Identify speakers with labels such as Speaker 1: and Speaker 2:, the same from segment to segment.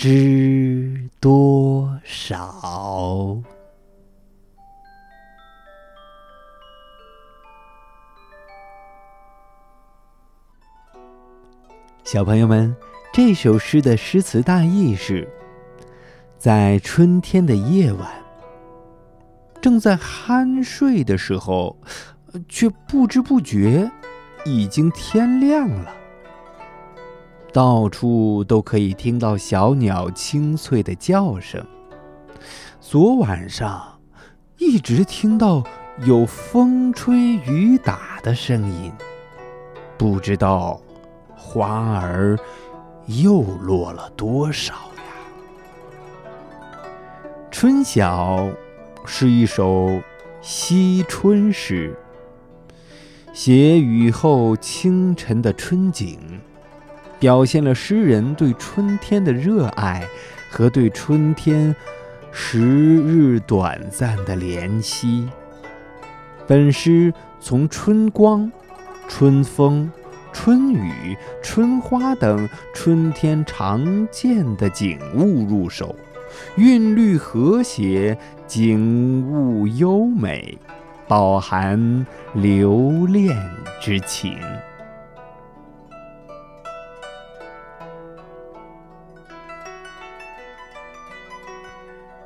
Speaker 1: 知多少？小朋友们，这首诗的诗词大意是：在春天的夜晚，正在酣睡的时候，却不知不觉已经天亮了。到处都可以听到小鸟清脆的叫声。昨晚上一直听到有风吹雨打的声音，不知道花儿又落了多少呀？《春晓》是一首惜春诗，写雨后清晨的春景。表现了诗人对春天的热爱和对春天时日短暂的怜惜。本诗从春光、春风、春雨、春花等春天常见的景物入手，韵律和谐，景物优美，饱含留恋之情。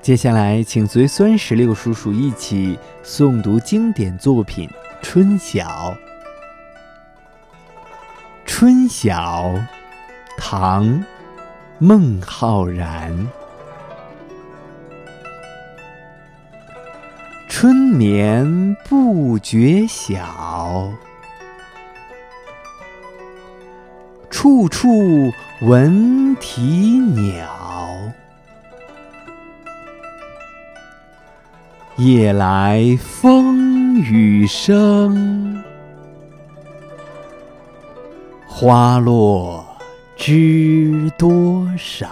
Speaker 1: 接下来，请随酸石榴叔叔一起诵读经典作品《春晓》。《春晓》，唐·孟浩然。春眠不觉晓，处处闻啼鸟。夜来风雨声，花落知多少。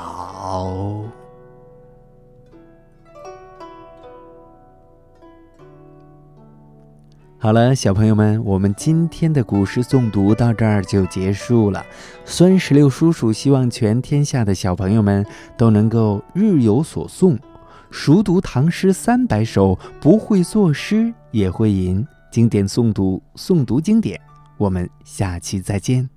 Speaker 1: 好了，小朋友们，我们今天的古诗诵读到这儿就结束了。孙石榴叔叔希望全天下的小朋友们都能够日有所诵。熟读唐诗三百首，不会作诗也会吟。经典诵读，诵读经典。我们下期再见。